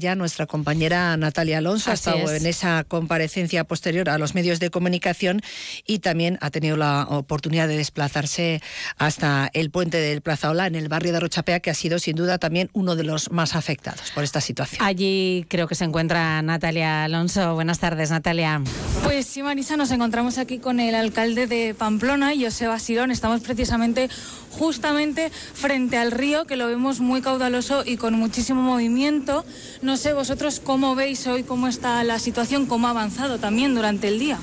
Ya nuestra compañera Natalia Alonso ha estado en esa comparecencia posterior a los medios de comunicación y también ha tenido la oportunidad de desplazarse hasta el puente del Plazaola en el barrio de Rochapea, que ha sido sin duda también uno de los más afectados por esta situación. Allí creo que se encuentra Natalia Alonso. Buenas tardes, Natalia. Pues sí, Marisa, nos encontramos aquí con el alcalde de Pamplona, Joseba Sirón. Estamos precisamente justamente frente al río, que lo vemos muy caudaloso y con muchísimo movimiento. No sé vosotros cómo veis hoy cómo está la situación, cómo ha avanzado también durante el día.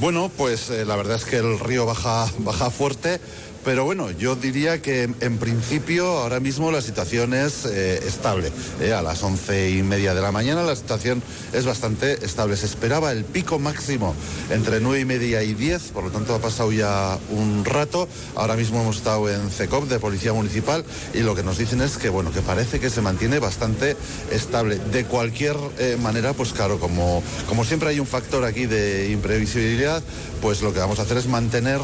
Bueno, pues eh, la verdad es que el río baja, baja fuerte. Pero bueno, yo diría que en principio ahora mismo la situación es eh, estable. Eh, a las once y media de la mañana la situación es bastante estable. Se esperaba el pico máximo entre nueve y media y diez, por lo tanto ha pasado ya un rato. Ahora mismo hemos estado en CECOP de Policía Municipal y lo que nos dicen es que bueno, que parece que se mantiene bastante estable. De cualquier eh, manera, pues claro, como, como siempre hay un factor aquí de imprevisibilidad, pues lo que vamos a hacer es mantener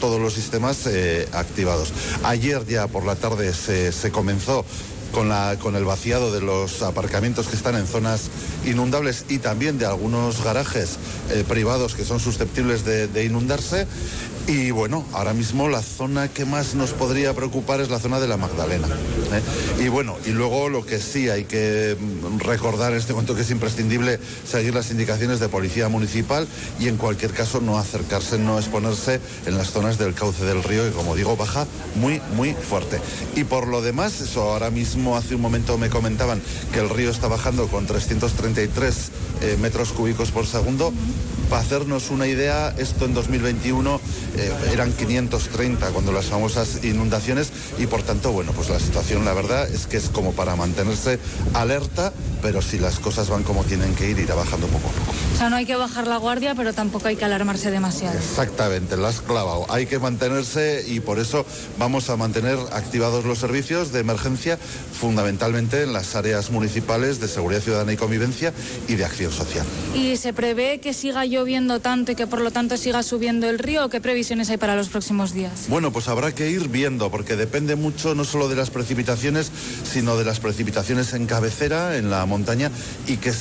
todos los sistemas eh, activados. Ayer ya por la tarde se, comenzó con, la, con, el vaciado de los aparcamientos que están en zonas inundables y también de algunos garajes eh, privados que son susceptibles de inundarse y bueno, ahora mismo la zona que más nos podría preocupar es la zona de la Magdalena. ¿eh? Y bueno, y luego lo que sí hay que recordar en este momento que es imprescindible seguir las indicaciones de policía municipal y en cualquier caso no acercarse, no exponerse en las zonas del cauce del río que como digo baja muy, muy fuerte. Y por lo demás, eso ahora mismo hace un momento me comentaban que el río está bajando con 333 eh, metros cúbicos por segundo. Para hacernos una idea, esto en 2021 eh, eran 530 cuando las famosas inundaciones y por tanto, bueno, pues la situación la verdad es que es como para mantenerse alerta, pero si las cosas van como tienen que ir, irá bajando poco a poco. O sea, no hay que bajar la guardia, pero tampoco hay que alarmarse demasiado. Exactamente, lo has clavado. Hay que mantenerse y por eso vamos a mantener activados los servicios de emergencia, fundamentalmente en las áreas municipales de seguridad ciudadana y convivencia y de acción social. ¿Y se prevé que siga lloviendo tanto y que por lo tanto siga subiendo el río? ¿Qué hay para los próximos días? Bueno, pues habrá que ir viendo, porque depende mucho no solo de las precipitaciones, sino de las precipitaciones en cabecera, en la montaña, y, que,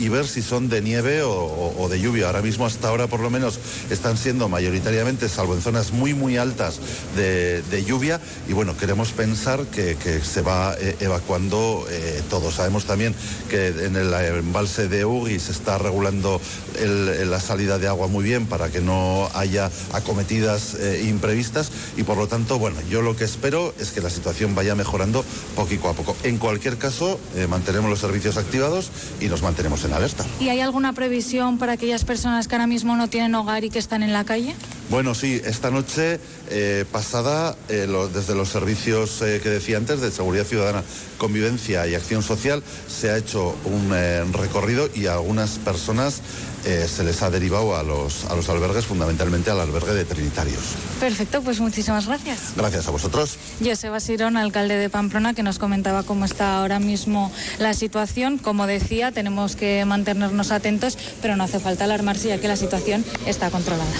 y ver si son de nieve o, de lluvia. Ahora mismo, hasta ahora por lo menos, están siendo mayoritariamente, salvo en zonas muy, muy altas de, lluvia, y bueno, queremos pensar que, se va eh, evacuando eh, todo. Sabemos también que en el embalse de Uri se está regulando la salida de agua muy bien para que no haya eh, imprevistas y por lo tanto, bueno, yo lo que espero es que la situación vaya mejorando poquito a poco. En cualquier caso, eh, mantenemos los servicios activados y nos mantenemos en alerta. ¿Y hay alguna previsión para aquellas personas que ahora mismo no tienen hogar y que están en la calle? Bueno, sí, esta noche eh, pasada, desde los servicios que decía antes, de Seguridad Ciudadana, Convivencia y Acción Social, se ha hecho un recorrido y a algunas personas se les ha derivado a los, a los albergues, fundamentalmente al albergue de Trinitarios. Perfecto, pues muchísimas gracias. Gracias a vosotros. Joseba Sirón, alcalde de Pamplona, que nos comentaba cómo está ahora mismo la situación. Como decía, tenemos que mantenernos atentos, pero no hace falta alarmarse ya que la situación está controlada.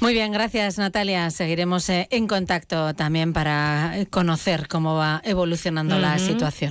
Muy bien, gracias Natalia. Seguiremos eh, en contacto también para conocer cómo va evolucionando la situación.